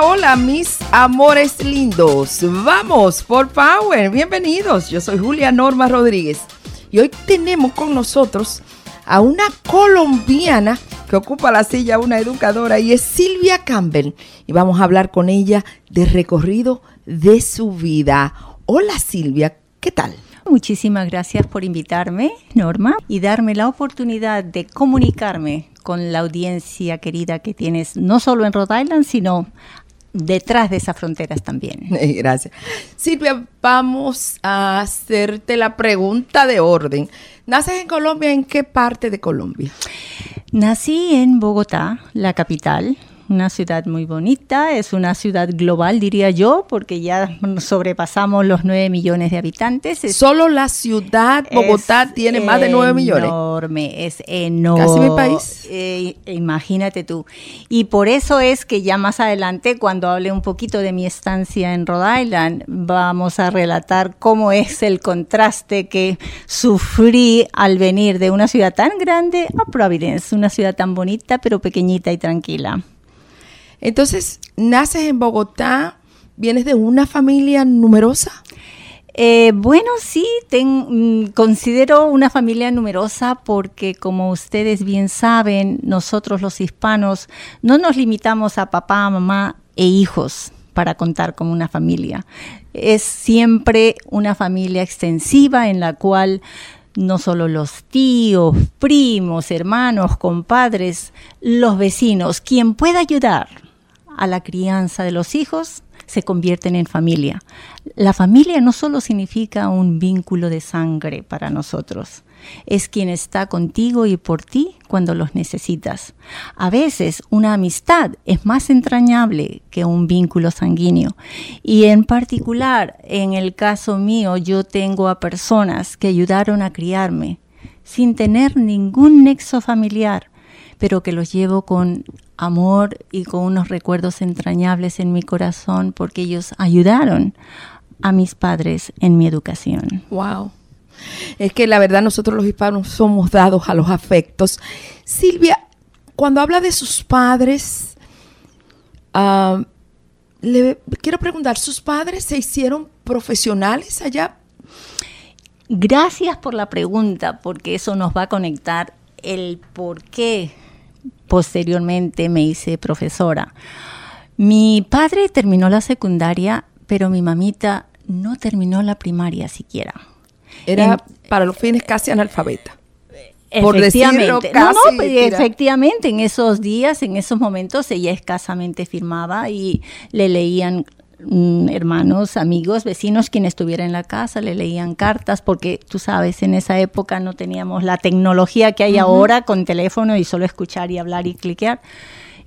Hola, mis amores lindos. Vamos por Power. Bienvenidos. Yo soy Julia Norma Rodríguez y hoy tenemos con nosotros a una colombiana que ocupa la silla, una educadora, y es Silvia Campbell. Y vamos a hablar con ella del recorrido de su vida. Hola Silvia, ¿qué tal? Muchísimas gracias por invitarme, Norma, y darme la oportunidad de comunicarme con la audiencia querida que tienes, no solo en Rhode Island, sino detrás de esas fronteras también. Gracias. Silvia, vamos a hacerte la pregunta de orden. ¿Naces en Colombia? ¿En qué parte de Colombia? Nací en Bogotá, la capital, una ciudad muy bonita, es una ciudad global, diría yo, porque ya sobrepasamos los 9 millones de habitantes. Solo la ciudad Bogotá tiene más de 9 millones. Enorme, es enorme. Casi mi país. Eh, imagínate tú. Y por eso es que ya más adelante, cuando hable un poquito de mi estancia en Rhode Island, vamos a relatar cómo es el contraste que sufrí al venir de una ciudad tan grande a Providence, una ciudad tan bonita pero pequeñita y tranquila. Entonces, naces en Bogotá, vienes de una familia numerosa. Eh, bueno, sí, mm, considero una familia numerosa porque como ustedes bien saben, nosotros los hispanos no nos limitamos a papá, mamá e hijos para contar como una familia. Es siempre una familia extensiva en la cual no solo los tíos, primos, hermanos, compadres, los vecinos, quien pueda ayudar a la crianza de los hijos, se convierten en familia. La familia no solo significa un vínculo de sangre para nosotros, es quien está contigo y por ti cuando los necesitas. A veces una amistad es más entrañable que un vínculo sanguíneo. Y en particular, en el caso mío, yo tengo a personas que ayudaron a criarme sin tener ningún nexo familiar, pero que los llevo con amor y con unos recuerdos entrañables en mi corazón porque ellos ayudaron a mis padres en mi educación. Wow. Es que la verdad nosotros los hispanos somos dados a los afectos. Silvia, cuando habla de sus padres, ah, le quiero preguntar, ¿sus padres se hicieron profesionales allá? Gracias por la pregunta, porque eso nos va a conectar el por qué posteriormente me hice profesora. Mi padre terminó la secundaria, pero mi mamita no terminó la primaria siquiera. Era para los fines casi analfabeta. Efectivamente, no, no, pues, efectivamente, en esos días, en esos momentos, ella escasamente firmaba y le leían Mm, hermanos, amigos, vecinos, quienes estuvieran en la casa, le leían cartas, porque tú sabes, en esa época no teníamos la tecnología que hay ahora con teléfono y solo escuchar y hablar y cliquear.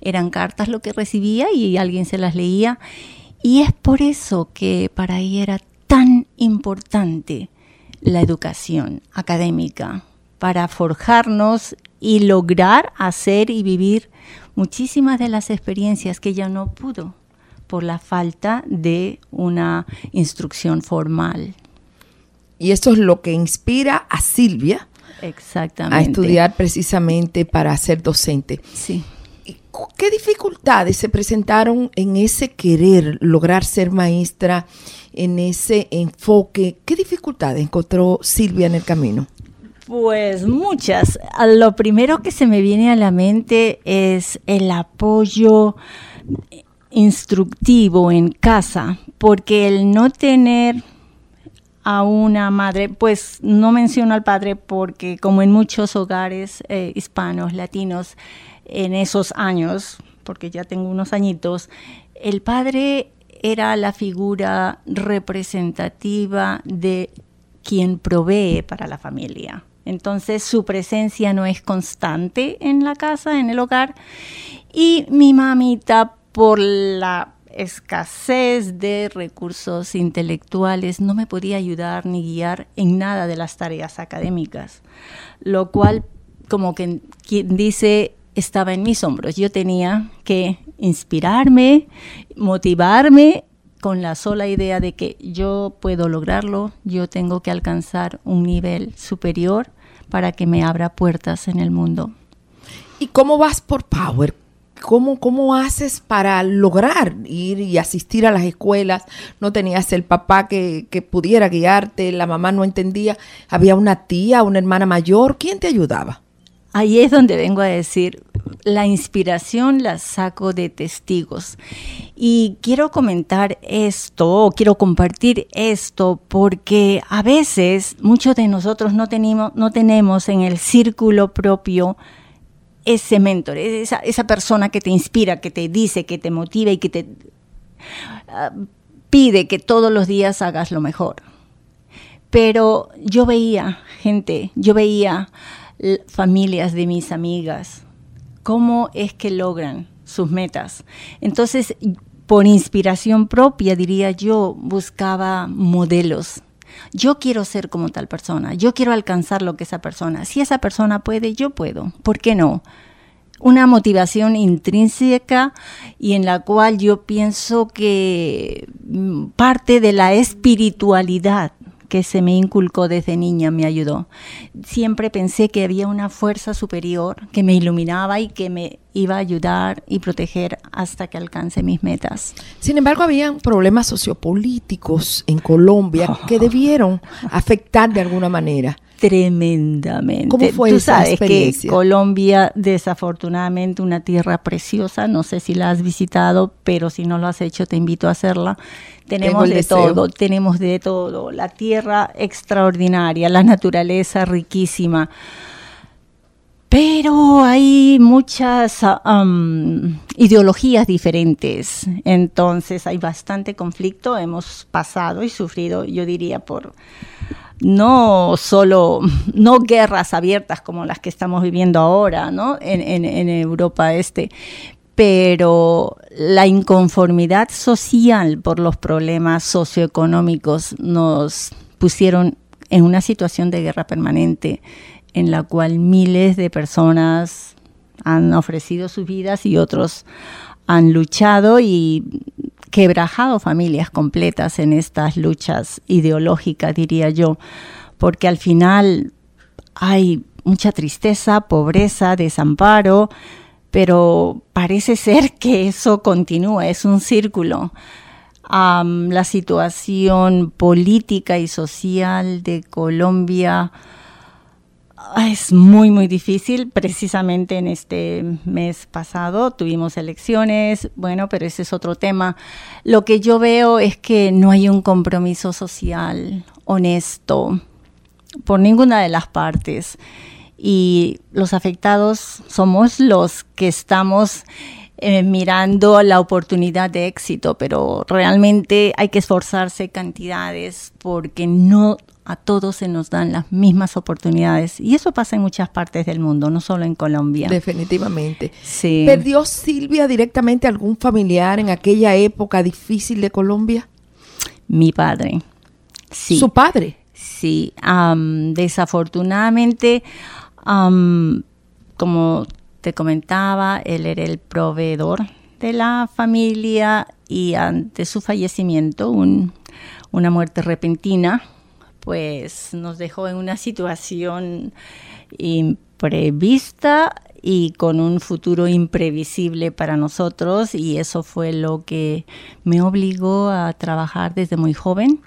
Eran cartas lo que recibía y alguien se las leía. Y es por eso que para ella era tan importante la educación académica, para forjarnos y lograr hacer y vivir muchísimas de las experiencias que ella no pudo por la falta de una instrucción formal. Y esto es lo que inspira a Silvia Exactamente. a estudiar precisamente para ser docente. Sí. ¿Qué dificultades se presentaron en ese querer lograr ser maestra, en ese enfoque? ¿Qué dificultades encontró Silvia en el camino? Pues muchas. Lo primero que se me viene a la mente es el apoyo instructivo en casa, porque el no tener a una madre, pues no menciono al padre porque como en muchos hogares eh, hispanos, latinos, en esos años, porque ya tengo unos añitos, el padre era la figura representativa de quien provee para la familia. Entonces su presencia no es constante en la casa, en el hogar. Y mi mamita por la escasez de recursos intelectuales no me podía ayudar ni guiar en nada de las tareas académicas, lo cual, como quien dice, estaba en mis hombros. Yo tenía que inspirarme, motivarme con la sola idea de que yo puedo lograrlo, yo tengo que alcanzar un nivel superior para que me abra puertas en el mundo. ¿Y cómo vas por Power? ¿Cómo, ¿cómo haces para lograr ir y asistir a las escuelas? No tenías el papá que, que pudiera guiarte, la mamá no entendía, había una tía, una hermana mayor, ¿quién te ayudaba? Ahí es donde vengo a decir, la inspiración la saco de testigos. Y quiero comentar esto, quiero compartir esto, porque a veces muchos de nosotros no tenemos, no tenemos en el círculo propio ese mentor, esa, esa persona que te inspira, que te dice, que te motiva y que te uh, pide que todos los días hagas lo mejor. Pero yo veía gente, yo veía familias de mis amigas, cómo es que logran sus metas. Entonces, por inspiración propia, diría yo, buscaba modelos. Yo quiero ser como tal persona, yo quiero alcanzar lo que esa persona. Si esa persona puede, yo puedo. ¿Por qué no? Una motivación intrínseca y en la cual yo pienso que mm, parte de la espiritualidad que se me inculcó desde niña me ayudó. Siempre pensé que había una fuerza superior que me iluminaba y que me iba a ayudar y proteger hasta que alcance mis metas. Sin embargo, había problemas sociopolíticos en Colombia que debieron afectar de alguna manera tremendamente. ¿Cómo fue Tú esa sabes que? Colombia, desafortunadamente, una tierra preciosa. No sé si la has visitado, pero si no lo has hecho, te invito a hacerla. Tenemos de deseo. todo, tenemos de todo. La tierra extraordinaria, la naturaleza riquísima. Pero hay muchas ideologías diferentes, entonces hay bastante conflicto. Hemos pasado y sufrido, yo diría, por no solo, no guerras abiertas como las que estamos viviendo ahora, ¿no? En Europa Este, pero la inconformidad social por los problemas socioeconómicos nos pusieron en una situación de guerra permanente en la cual miles de personas han ofrecido sus vidas y otros han luchado y quebrajado familias completas en estas luchas ideológicas, diría yo, porque al final hay mucha tristeza, pobreza, desamparo, pero parece ser que eso continúa, es un círculo. La situación política y social de Colombia es muy, muy difícil. Precisamente en este mes pasado tuvimos elecciones, bueno, pero ese es otro tema. Lo que yo veo es que no hay un compromiso social honesto por ninguna de las partes. Y los afectados somos los que estamos eh, mirando la oportunidad de éxito, pero realmente hay que esforzarse cantidades porque no a todos se nos dan las mismas oportunidades. Y eso pasa en muchas partes del mundo, no solo en Colombia. Definitivamente. Sí. ¿Perdió Silvia directamente algún familiar en aquella época difícil de Colombia? Mi padre. Sí. ¿Su padre? Sí. am, desafortunadamente, am, como te comentaba, él era el proveedor de la familia y ante su fallecimiento, un- una muerte repentina, pues nos dejó en una situación imprevista y con un futuro imprevisible para nosotros y eso fue lo que me obligó a trabajar desde muy joven.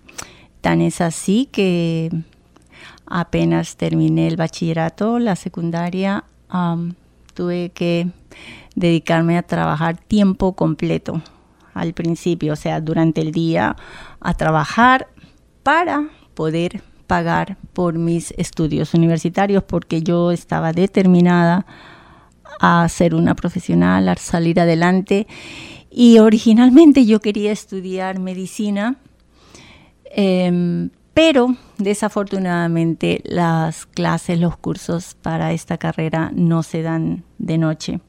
Tan es así que apenas terminé el bachillerato, la secundaria, tuve que dedicarme a trabajar tiempo completo al principio, o sea, durante el día a trabajar para poder pagar por mis estudios universitarios porque yo estaba determinada a ser una profesional, a salir adelante. Y originalmente yo quería estudiar medicina, em, pero desafortunadamente las clases, los cursos para esta carrera no se dan de noche,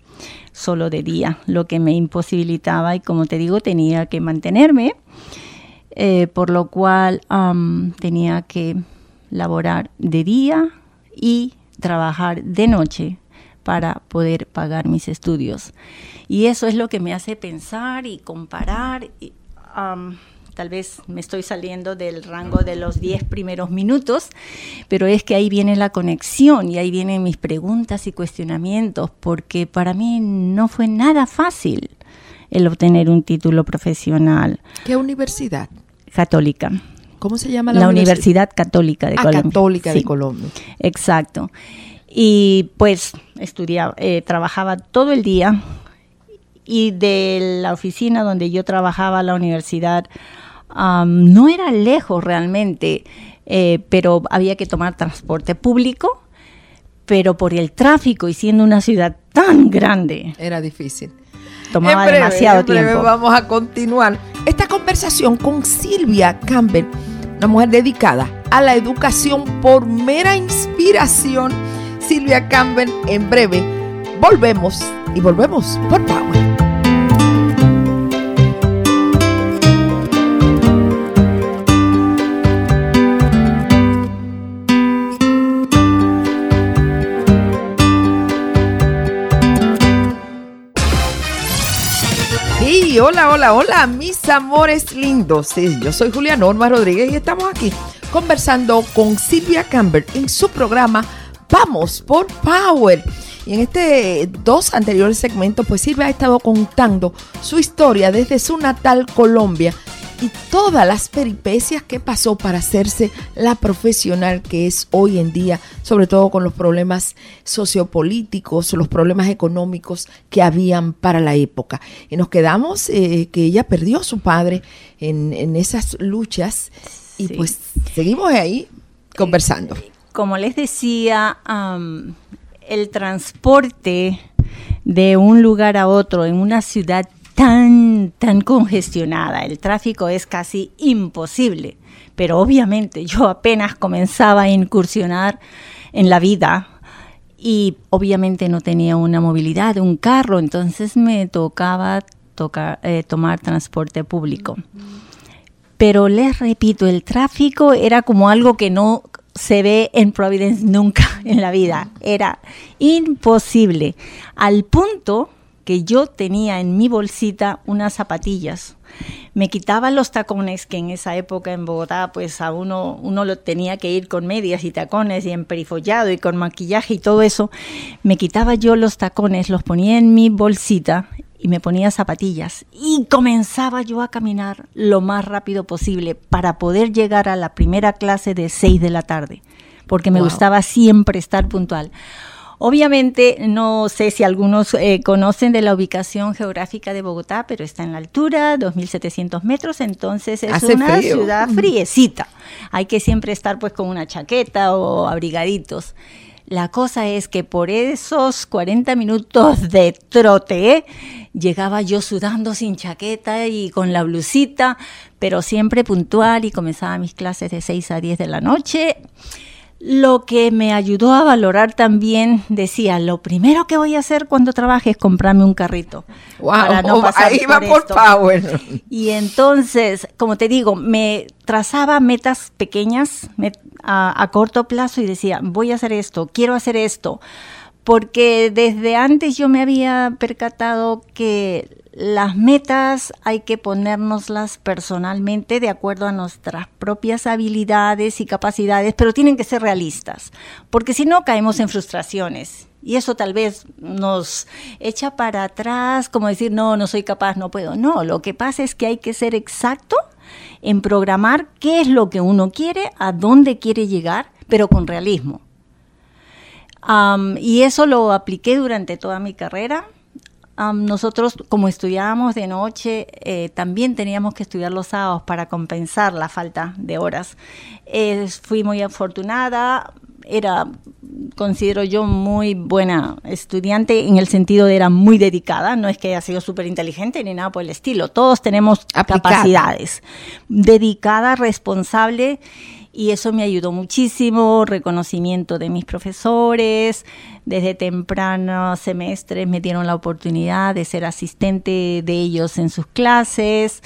solo de día, lo que me imposibilitaba y como te digo tenía que mantenerme, eh, por lo cual tenía que laborar de día y trabajar de noche para poder pagar mis estudios. Y eso es lo que me hace pensar y comparar tal vez me estoy saliendo del rango de los 10 primeros minutos, pero es que ahí viene la conexión y ahí vienen mis preguntas y cuestionamientos, porque para mí no fue nada fácil el obtener un título profesional. ¿Qué universidad? Católica. ¿Cómo se llama la, la Universidad? Católica de ah, Colombia. Católica de Colombia. Exacto. Y pues estudiaba, eh, trabajaba todo el día y de la oficina donde yo trabajaba, la universidad, no era lejos realmente, eh, pero había que tomar transporte público, pero por el tráfico y siendo una ciudad tan grande. Era difícil. Tomaba demasiado en breve tiempo. Vamos a continuar esta conversación con Silvia Campbell, una mujer dedicada a la educación por mera inspiración. Silvia Campbell, en breve volvemos y volvemos por Power. Hola, hola, hola, mis amores lindos. Yo soy Julia Norma Rodríguez y estamos aquí conversando con Silvia Campbell en su programa Vamos por Power. Y en este dos anteriores segmentos, pues Silvia ha estado contando su historia desde su natal Colombia y todas las peripecias que pasó para hacerse la profesional que es hoy en día, sobre todo con los problemas sociopolíticos, los problemas económicos que habían para la época. Y nos quedamos eh, que ella perdió a su padre en, en esas luchas y Sí. pues seguimos ahí conversando. Como les decía, am, el transporte de un lugar a otro en una ciudad tan, tan congestionada, el tráfico es casi imposible. Pero obviamente yo apenas comenzaba a incursionar en la vida y obviamente no tenía una movilidad, un carro, entonces me tocaba tocar, eh, tomar transporte público. Pero les repito, el tráfico era como algo que no se ve en Providence nunca en la vida. Era imposible. Al punto que yo tenía en mi bolsita unas zapatillas. Me quitaba los tacones, que en esa época en Bogotá, pues a uno, uno lo tenía que ir con medias y tacones y emperifollado y con maquillaje y todo eso. Me quitaba yo los tacones, los ponía en mi bolsita y me ponía zapatillas y comenzaba yo a caminar lo más rápido posible para poder llegar a la primera clase de 6 de la tarde, porque me Wow. gustaba siempre estar puntual. Obviamente, no sé si algunos eh, conocen de la ubicación geográfica de Bogotá, pero está en la altura, 2.700 metros, entonces es Hace una frío. ciudad friecita. Hay que siempre estar pues con una chaqueta o abrigaditos. La cosa es que por esos 40 minutos de trote, llegaba yo sudando sin chaqueta y con la blusita, pero siempre puntual y comenzaba mis clases de 6 a 10 de la noche. Lo que me ayudó a valorar también, decía, lo primero que voy a hacer cuando trabaje es comprarme un carrito. Wow, para no pasar ahí va por esto. Power. Y entonces, como te digo, me trazaba metas pequeñas met- a, a corto plazo y decía, voy a hacer esto, quiero hacer esto, porque desde antes yo me había percatado que las metas hay que ponérnoslas personalmente de acuerdo a nuestras propias habilidades y capacidades, pero tienen que ser realistas, porque si no caemos en frustraciones. Y eso tal vez nos echa para atrás, como decir, no, no soy capaz, no puedo. No, lo que pasa es que hay que ser exacto en programar qué es lo que uno quiere, a dónde quiere llegar, pero con realismo. Am, y eso lo apliqué durante toda mi carrera. Am, nosotros, como estudiábamos de noche, eh, también teníamos que estudiar los sábados para compensar la falta de horas. Eh, fui muy afortunada, era, considero yo, muy buena estudiante en el sentido de era muy dedicada, no es que haya sido súper inteligente ni nada por el estilo, todos tenemos Aplicada. capacidades, dedicada, responsable y eso me ayudó muchísimo, reconocimiento de mis profesores, desde tempranos semestres me dieron la oportunidad de ser asistente de ellos en sus clases,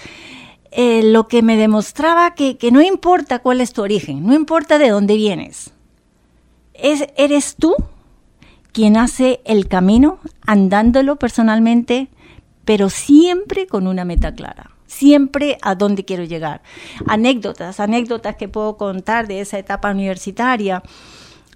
eh, lo que me demostraba que, que no importa cuál es tu origen, no importa de dónde vienes, es, eres tú quien hace el camino, andándolo personalmente, pero siempre con una meta clara. Siempre a dónde quiero llegar. Anécdotas, anécdotas que puedo contar de esa etapa universitaria.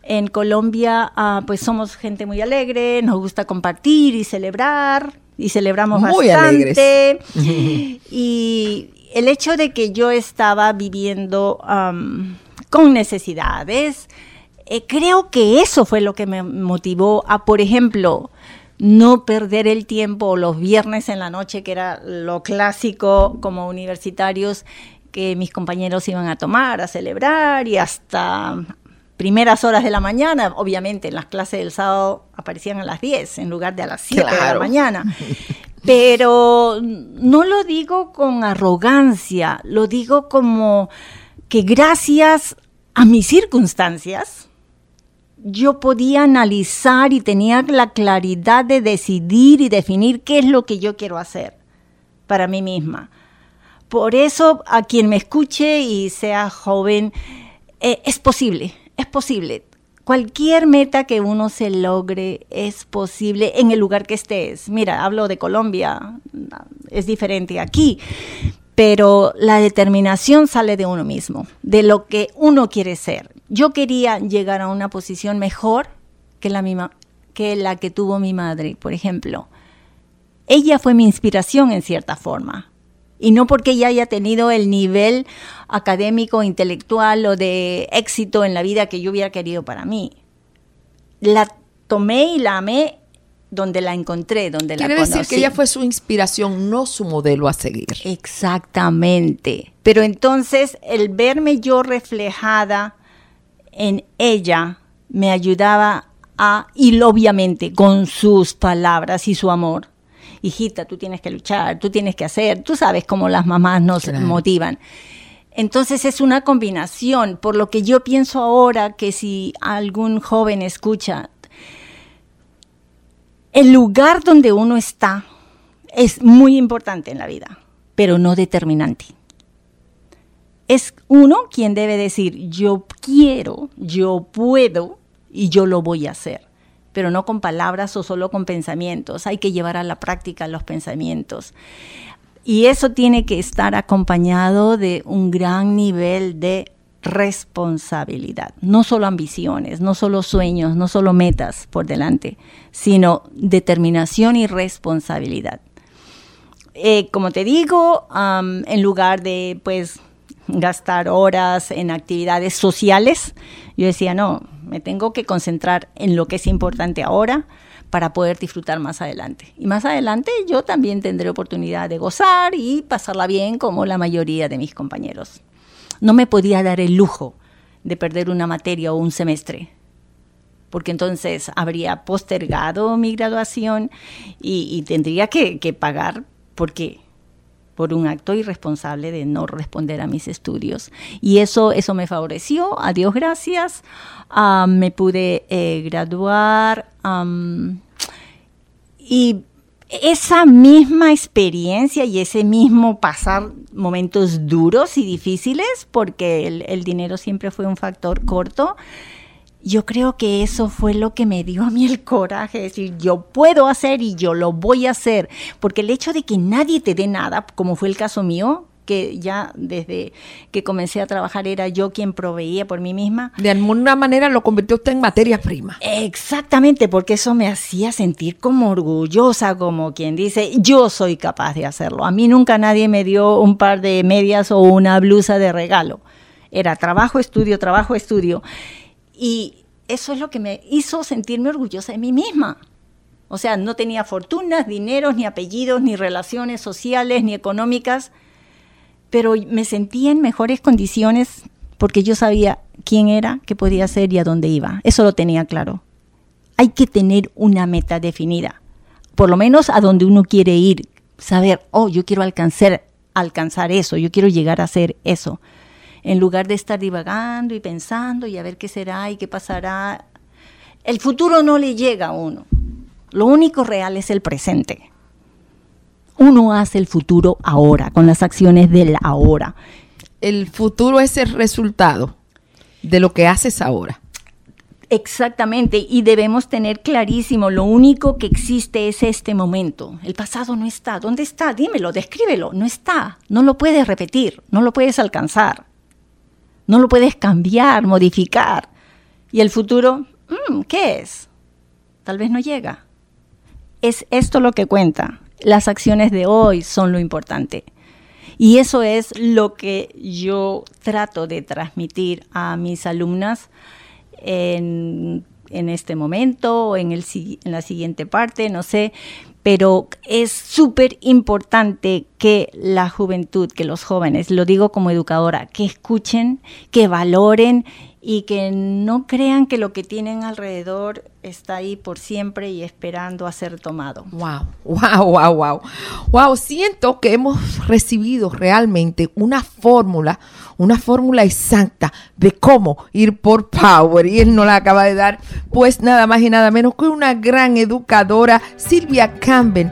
En Colombia, ah, pues somos gente muy alegre, nos gusta compartir y celebrar, y celebramos Muy bastante. y el hecho de que yo estaba viviendo con necesidades, eh, creo que eso fue lo que me motivó a, por ejemplo, no perder el tiempo los viernes en la noche, que era lo clásico como universitarios, que mis compañeros iban a tomar, a celebrar y hasta primeras horas de la mañana, obviamente en las clases del sábado aparecían a las 10 en lugar de a las 7 de la mañana. Pero no lo digo con arrogancia, lo digo como que gracias a mis circunstancias, yo podía analizar y tenía la claridad de decidir y definir qué es lo que yo quiero hacer para mí misma. Por eso, a quien me escuche y sea joven, eh, es posible, es posible. Cualquier meta que uno se logre es posible en el lugar que estés. Mira, hablo de Colombia, es diferente aquí, pero la determinación sale de uno mismo, de lo que uno quiere ser. Yo quería llegar a una posición mejor que la, misma, que, la que tuvo mi madre, por ejemplo. Ella fue mi inspiración en cierta forma. Y no porque ella haya tenido el nivel académico, intelectual o de éxito en la vida que yo hubiera querido para mí. La tomé y la amé donde la encontré, donde la conocí. decir que ella fue su inspiración, no su modelo a seguir. Exactamente. Pero entonces el verme yo reflejada en ella me ayudaba a, y obviamente con sus palabras y su amor. Hijita, tú tienes que luchar, tú tienes que hacer, tú sabes cómo las mamás nos Claro. motivan. Entonces es una combinación, por lo que yo pienso ahora que si algún joven escucha, el lugar donde uno está es muy importante en la vida, pero no determinante. Es uno quien debe decir, yo quiero, yo puedo y yo lo voy a hacer, pero no con palabras o solo con pensamientos. Hay que llevar a la práctica los pensamientos. Y eso tiene que estar acompañado de un gran nivel de responsabilidad. No solo ambiciones, no solo sueños, no solo metas por delante, sino determinación y responsabilidad. Eh, como te digo, en lugar de pues gastar horas en actividades sociales, yo decía, no, me tengo que concentrar en lo que es importante ahora para poder disfrutar más adelante. Y más adelante yo también tendré oportunidad de gozar y pasarla bien como la mayoría de mis compañeros. No me podía dar el lujo de perder una materia o un semestre, porque entonces habría postergado mi graduación y, tendría que pagar porque por un acto irresponsable de no responder a mis estudios. Y eso, eso me favoreció, a Dios gracias. Me pude eh, graduar y esa misma experiencia y ese mismo pasar momentos duros y difíciles, porque el dinero siempre fue un factor corto, yo creo que eso fue lo que me dio a mí el coraje, de decir, yo puedo hacer y yo lo voy a hacer, porque el hecho de que nadie te dé nada, como fue el caso mío, que ya desde que comencé a trabajar era yo quien proveía por mí misma. De alguna manera lo convirtió usted en materia prima. Exactamente, porque eso me hacía sentir como orgullosa, como quien dice, yo soy capaz de hacerlo. A mí nunca nadie me dio un par de medias o una blusa de regalo. Era trabajo, estudio, trabajo, estudio. Y eso es lo que me hizo sentirme orgullosa de mí misma. O sea, no tenía fortunas, dineros, ni apellidos, ni relaciones sociales, ni económicas, pero me sentía en mejores condiciones porque yo sabía quién era, qué podía hacer y a dónde iba. Eso lo tenía claro. Hay que tener una meta definida, por lo menos a donde uno quiere ir, saber, oh, yo quiero alcanzar, alcanzar eso, yo quiero llegar a hacer eso en lugar de estar divagando y pensando y a ver qué será y qué pasará. El futuro no le llega a uno. Lo único real es el presente. Uno hace el futuro ahora, con las acciones del ahora. El futuro es el resultado de lo que haces ahora. Exactamente, y debemos tener clarísimo, lo único que existe es este momento. El pasado no está. ¿Dónde está? Dímelo, descríbelo. No está. No lo puedes repetir, no lo puedes alcanzar. No lo puedes cambiar, modificar. Y el futuro, mm, ¿qué es? Tal vez no llega. Es esto lo que cuenta. Las acciones de hoy son lo importante. Y eso es lo que yo trato de transmitir a mis alumnas en, este momento en, el, en la siguiente parte, no sé, pero es súper importante que la juventud, que los jóvenes, lo digo como educadora, que escuchen, que valoren y que no crean que lo que tienen alrededor está ahí por siempre y esperando a ser tomado. Wow, wow, wow, wow. Wow, siento que hemos recibido realmente una fórmula, una fórmula exacta de cómo ir por Power y él nos la acaba de dar pues nada más y nada menos que una gran educadora, Silvia Campbell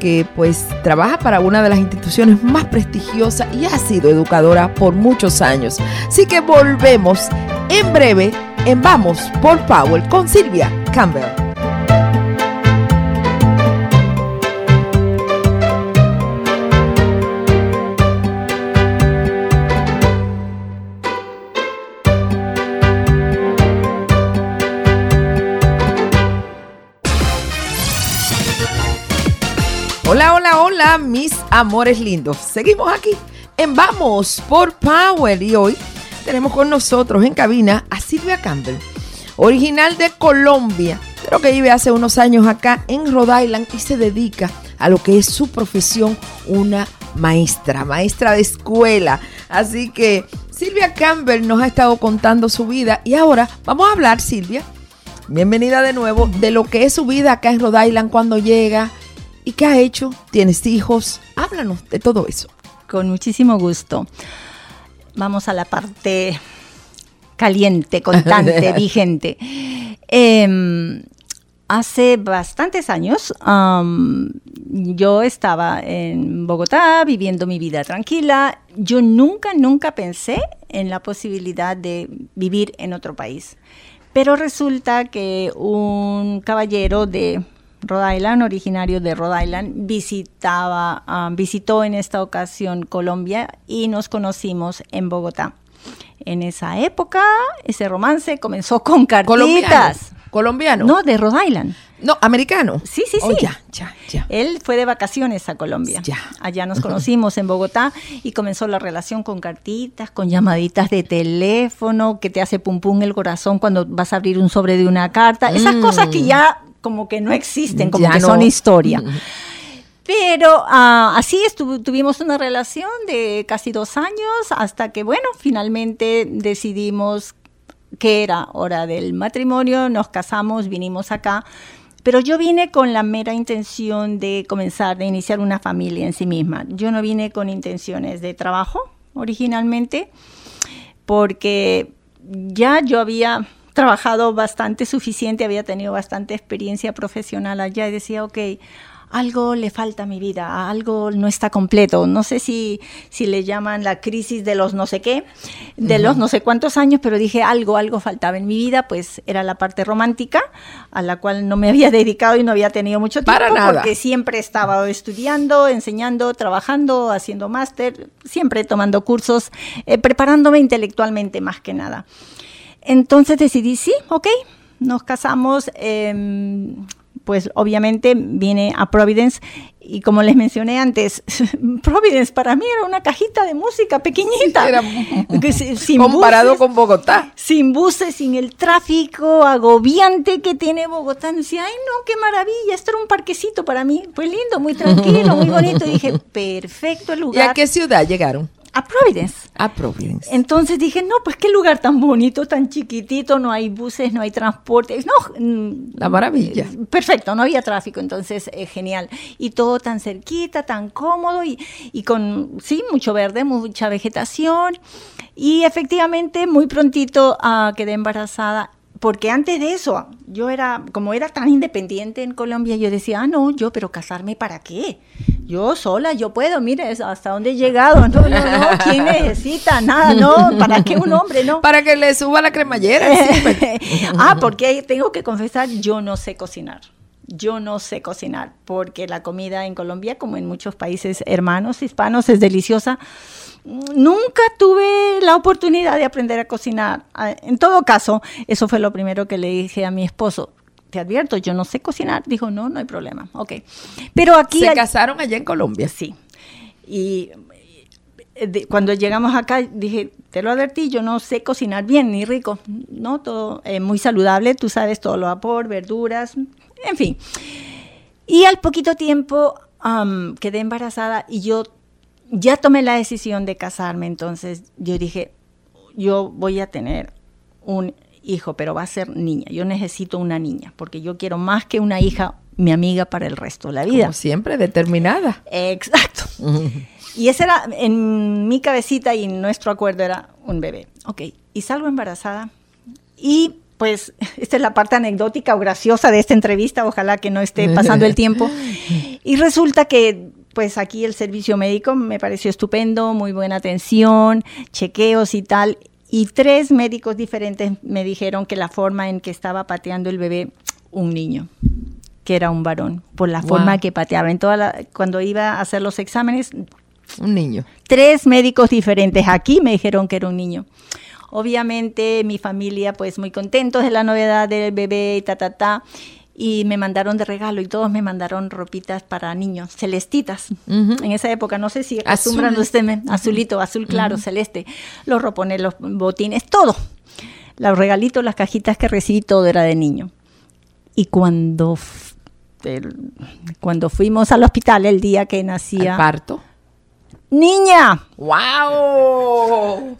que pues trabaja para una de las instituciones más prestigiosas y ha sido educadora por muchos años. Así que volvemos en breve en Vamos por Power con Silvia Campbell. Hola, mis amores lindos. Seguimos aquí en Vamos por Power y hoy tenemos con nosotros en cabina a Silvia Campbell, original de Colombia, pero que vive hace unos años acá en Rhode Island y se dedica a lo que es su profesión, una maestra, maestra de escuela. Así que Silvia Campbell nos ha estado contando su vida y ahora vamos a hablar, Silvia, bienvenida de nuevo, de lo que es su vida acá en Rhode Island cuando llega ¿Y qué ha hecho? ¿Tienes hijos? Háblanos de todo eso. Con muchísimo gusto. Vamos a la parte caliente, contante, vigente. Em, hace bastantes años yo estaba en Bogotá viviendo mi vida tranquila. Yo nunca, nunca pensé en la posibilidad de vivir en otro país. Pero resulta que un caballero de Rhode Island, originario de Rhode Island, visitaba, um, visitó en esta ocasión Colombia y nos conocimos en Bogotá. En esa época, ese romance comenzó con cartitas. ¿Colombiano? No, de Rhode Island. No, americano. Sí, sí, oh, sí. ya, ya, ya. Él fue de vacaciones a Colombia. Ya. Allá nos conocimos en Bogotá y comenzó la relación con cartitas, con llamaditas de teléfono, que te hace pum pum el corazón cuando vas a abrir un sobre de una carta. Esas mm. cosas que ya como que no existen, como que son historia. Pero ah, así tuvimos una relación de casi dos años hasta que, bueno, finalmente decidimos que era hora del matrimonio, nos casamos, vinimos acá. Pero yo vine con la mera intención de comenzar, de iniciar una familia en sí misma. Yo no vine con intenciones de trabajo originalmente, porque ya yo había trabajado bastante suficiente, había tenido bastante experiencia profesional allá y decía, ok, algo le falta a mi vida, algo no está completo. No sé si, si le llaman la crisis de los no sé qué, de los no sé cuántos años, pero dije algo, algo faltaba en mi vida, pues era la parte romántica, a la cual no me había dedicado y no había tenido mucho tiempo, Para nada. porque siempre estaba estudiando, enseñando, trabajando, haciendo máster, siempre tomando cursos, eh, preparándome intelectualmente más que nada. Entonces decidí, sí, ok, nos casamos. Em, pues obviamente vine a Providence y como les mencioné antes, Providence para mí era una cajita de música pequeñita. Era sin comparado con Bogotá. Sin buses, sin el tráfico agobiante que tiene Bogotá. Decía, ay no, qué maravilla, esto era un parquecito para mí. Fue lindo, muy tranquilo, muy bonito. Y dije, perfecto el lugar. ¿Y a qué ciudad llegaron? A Providence. A Providence. Entonces dije, no, pues qué lugar tan bonito, tan chiquitito, no hay buses, no hay transporte. No, mm, la maravilla. Perfecto, no había tráfico, entonces eh, genial. Y todo tan cerquita, tan cómodo y, y con, sí, mucho verde, mucha vegetación. Y efectivamente, muy prontito uh, quedé embarazada porque antes de eso, yo era, como era tan independiente en Colombia, yo decía, ah, no, yo, pero casarme para qué? Yo sola, yo puedo, mire hasta dónde he llegado. No, no, no, ¿quién necesita? Nada, no, ¿para qué un hombre? No. Para que le suba la cremallera. ah, porque tengo que confesar, yo no sé cocinar. Yo no sé cocinar, porque la comida en Colombia, como en muchos países hermanos hispanos, es deliciosa. Nunca tuve la oportunidad de aprender a cocinar. Ah, en todo caso, eso fue lo primero que le dije a mi esposo te advierto, yo no sé cocinar. Dijo, no, no hay problema. Ok. Pero aquí... ¿Se casaron allá en Colombia? Sí. Y cuando llegamos acá, dije, te lo advertí, yo no sé cocinar bien ni rico. No, todo eh, muy saludable, tú sabes, todo lo vapor, verduras, en fin. Y al poquito tiempo quedé embarazada y yo ya tomé la decisión de casarme, entonces yo dije, yo voy a tener un hijo, pero va a ser niña. Yo necesito una niña, porque yo quiero más que una hija, mi amiga para el resto de la vida. Como siempre, determinada. Exacto. y ese era, en mi cabecita y nuestro acuerdo era un bebé. Ok, y salgo embarazada y pues esta es la parte anecdótica o graciosa de esta entrevista, ojalá que no esté pasando el tiempo. Y resulta que pues aquí el servicio médico me pareció estupendo, muy buena atención, chequeos y tal. Y tres médicos diferentes me dijeron que la forma en que estaba pateando el bebé, un niño, que era un varón, por la forma que pateaba. En toda cuando iba a hacer los exámenes, un niño. Tres médicos diferentes aquí me dijeron que era un niño. Obviamente mi familia pues muy contentos de la novedad del bebé y ta, ta, ta. Y me mandaron de regalo y todos me mandaron ropitas para niños, celestitas. En esa época, no sé si acostumbran ustedes, azulito, azul claro, celeste, los ropones, los botines, todo. Los regalitos, las cajitas que recibí, todo era de niño. Y cuando, cuando fuimos al hospital el día que nacía... parto? ¡Niña! ¡Wow!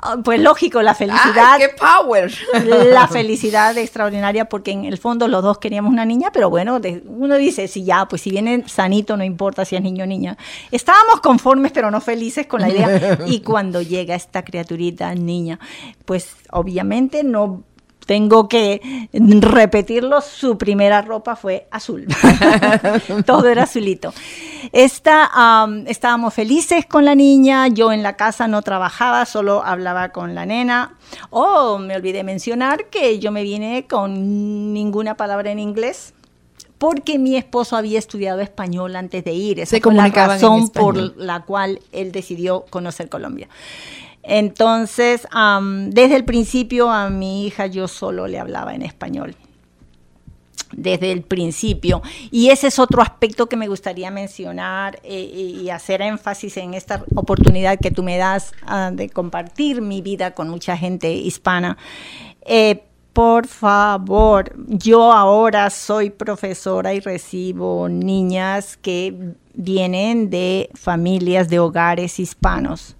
Ah, pues lógico, la felicidad. ¡Qué power! La felicidad extraordinaria, porque en el fondo los dos queríamos una niña, pero bueno, uno dice, si ya, pues si viene sanito, no importa si es niño o niña. Estábamos conformes, pero no felices con la idea. Y cuando llega esta criaturita, niña, pues obviamente no tengo que repetirlo, su primera ropa fue azul. Todo era azulito. Esta, estábamos felices con la niña, yo en la casa no trabajaba, solo hablaba con la nena. Oh, me olvidé mencionar que yo me vine con ninguna palabra en inglés porque mi esposo había estudiado español antes de ir. Esa fue la razón por la cual él decidió conocer Colombia. Entonces, desde el principio a mi hija yo solo le hablaba en español. Desde el principio. Y ese es otro aspecto que me gustaría mencionar eh, y hacer énfasis en esta oportunidad que tú me das ah, de compartir mi vida con mucha gente hispana. Eh, por favor, yo ahora soy profesora y recibo niñas que vienen de familias de hogares hispanos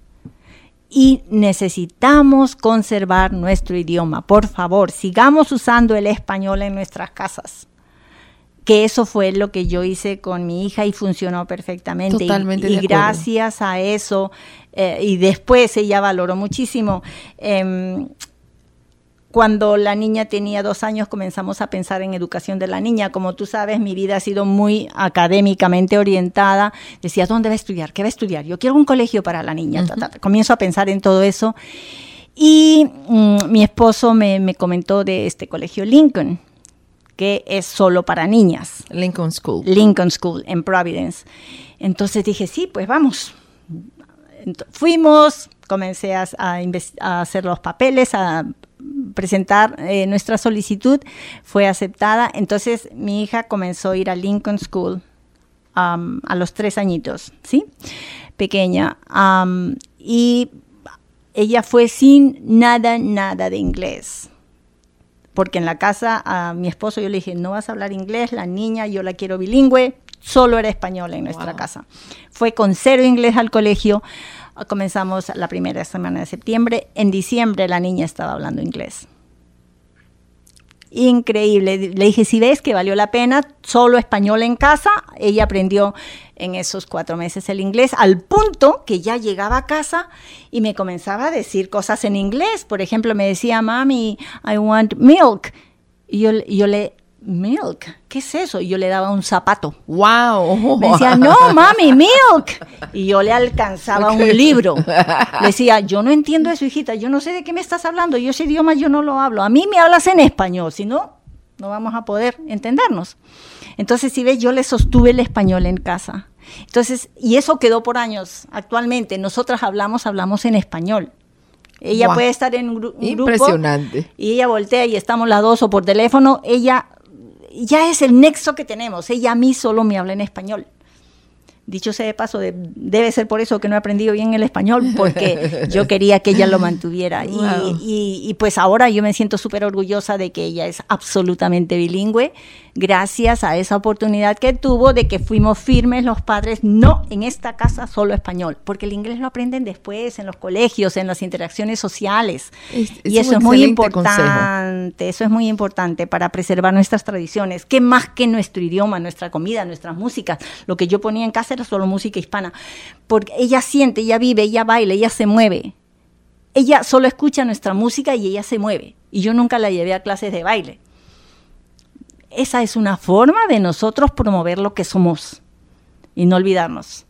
y necesitamos conservar nuestro idioma. Por favor, sigamos usando el español en nuestras casas. Que eso fue lo que yo hice con mi hija y funcionó perfectamente. Totalmente. Y, gracias a eso, eh, y después ella valoró muchísimo. Em, cuando la niña tenía dos años comenzamos a pensar en educación de la niña. Como tú sabes, mi vida ha sido muy académicamente orientada. Decía, ¿dónde va a estudiar? ¿Qué va a estudiar? Yo quiero un colegio para la niña. Comienzo a pensar en todo eso. Y mm, mi esposo me, me comentó de este colegio Lincoln, que es solo para niñas. Lincoln School. Lincoln School, en Providence. Entonces dije, sí, pues vamos. fuimos, comencé a, a, hacer los papeles, a presentar eh, nuestra solicitud, fue aceptada. Entonces mi hija comenzó a ir a Lincoln School a los tres añitos, ¿sí? Pequeña. y ella fue sin nada, nada de inglés. Porque en la casa a mi esposo yo le dije, no vas a hablar inglés, la niña yo la quiero bilingüe, solo era español en nuestra casa. Fue con cero inglés al colegio. Comenzamos la primera semana de septiembre. En diciembre la niña estaba hablando inglés. Increíble. Le dije, si ves que valió la pena, solo español en casa, ella aprendió en esos cuatro meses el inglés, al punto que ya llegaba a casa y me comenzaba a decir cosas en inglés. Por ejemplo, me decía, mami, I want milk. Y yo, yo le milk, ¿qué es eso? Y yo le daba un zapato. ¡Wow! Me decía, no, mami, milk. Y yo le alcanzaba un libro. Le decía, yo no entiendo eso, hijita, yo no sé de qué me estás hablando, yo ese idioma yo no lo hablo. A mí me hablas en español, si no, no vamos a poder entendernos. Entonces, si ves, yo le sostuve el español en casa. Entonces, y eso quedó por años. Actualmente, nosotras hablamos, hablamos en español. Ella puede estar en un, grupo. Impresionante. Y ella voltea y estamos las dos o por teléfono. Ella ya es el nexo que tenemos. Ella a mí solo me habla en español. Dicho sea de paso, debe ser por eso que no he aprendido bien el español, porque yo quería que ella lo mantuviera. Y, pues ahora yo me siento súper orgullosa de que ella es absolutamente bilingüe, gracias a esa oportunidad que tuvo de que fuimos firmes los padres, no en esta casa solo español, porque el inglés lo aprenden después en los colegios, en las interacciones sociales. y eso es muy importante, eso es muy importante para preservar nuestras tradiciones, que más que nuestro idioma, nuestra comida, nuestras músicas, lo que yo ponía en casa solo música hispana, porque ella siente, ella vive, ella baila, ella se mueve. Ella solo escucha nuestra música y ella se mueve. Y yo nunca la llevé a clases de baile. Esa es una forma de nosotros promover lo que somos y no olvidarnos.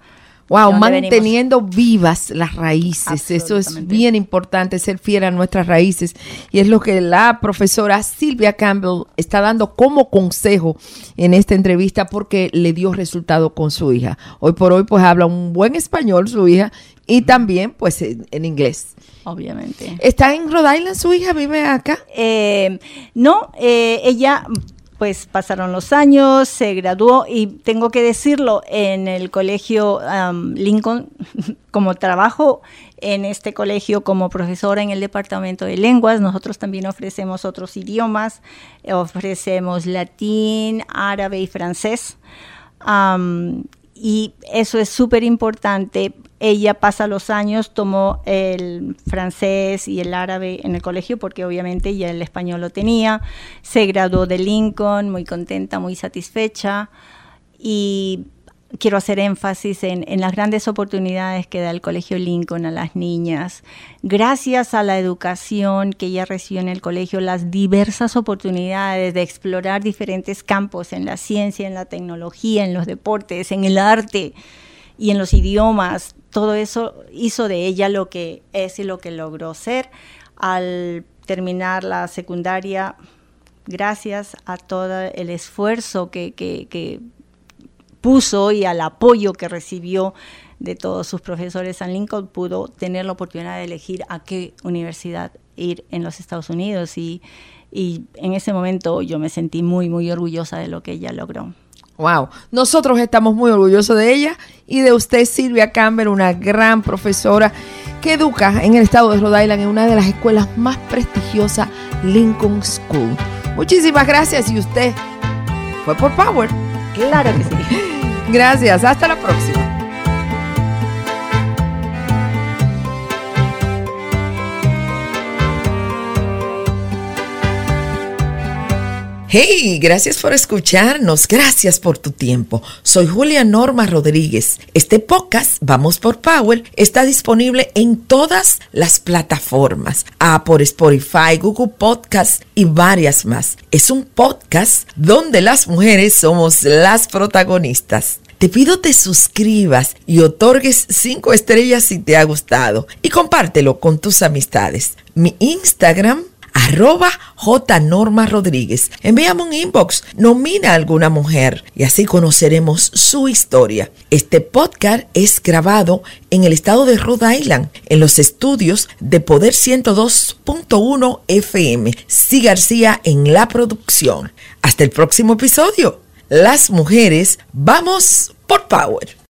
Wow, manteniendo vivas las raíces. Eso es bien importante, ser fiel a nuestras raíces. Y es lo que la profesora Silvia Campbell está dando como consejo en esta entrevista porque le dio resultado con su hija. Hoy por hoy pues habla un buen español su hija y también pues en, inglés. Obviamente. ¿Está en Rhode Island su hija? ¿Vive acá? Eh, no, eh, ella pues pasaron los años, se graduó y tengo que decirlo, en el colegio Lincoln, como trabajo en este colegio como profesora en el departamento de lenguas, nosotros también ofrecemos otros idiomas, ofrecemos latín, árabe y francés. y eso es súper importante ella pasa los años, tomó el francés y el árabe en el colegio porque obviamente ya el español lo tenía, se graduó de Lincoln, muy contenta, muy satisfecha y quiero hacer énfasis en, las grandes oportunidades que da el Colegio Lincoln a las niñas. Gracias a la educación que ella recibió en el colegio, las diversas oportunidades de explorar diferentes campos en la ciencia, en la tecnología, en los deportes, en el arte y en los idiomas, todo eso hizo de ella lo que es y lo que logró ser. Al terminar la secundaria, gracias a todo el esfuerzo que, puso y al apoyo que recibió de todos sus profesores en Lincoln, pudo tener la oportunidad de elegir a qué universidad ir en los Estados Unidos y, y en ese momento yo me sentí muy, muy orgullosa de lo que ella logró. Wow, nosotros estamos muy orgullosos de ella y de usted, Silvia Campbell, una gran profesora que educa en el estado de Rhode Island en una de las escuelas más prestigiosas, Lincoln School. Muchísimas gracias y usted fue por Power. Claro que sí. Gracias, hasta la próxima. Hey, gracias por escucharnos, gracias por tu tiempo. Soy Julia Norma Rodríguez. Este podcast, Vamos por Power, está disponible en todas las plataformas, por Spotify, Google Podcast y varias más. Es un podcast donde las mujeres somos las protagonistas. Te pido te suscribas y otorgues cinco estrellas si te ha gustado y compártelo con tus amistades. Mi Instagram arroba J. Norma Rodríguez. Envíame un inbox, nomina a alguna mujer y así conoceremos su historia. Este podcast es grabado en el estado de Rhode Island, en los estudios de Poder 102.1 FM. Sí García en la producción. Hasta el próximo episodio. Las mujeres, vamos por Power.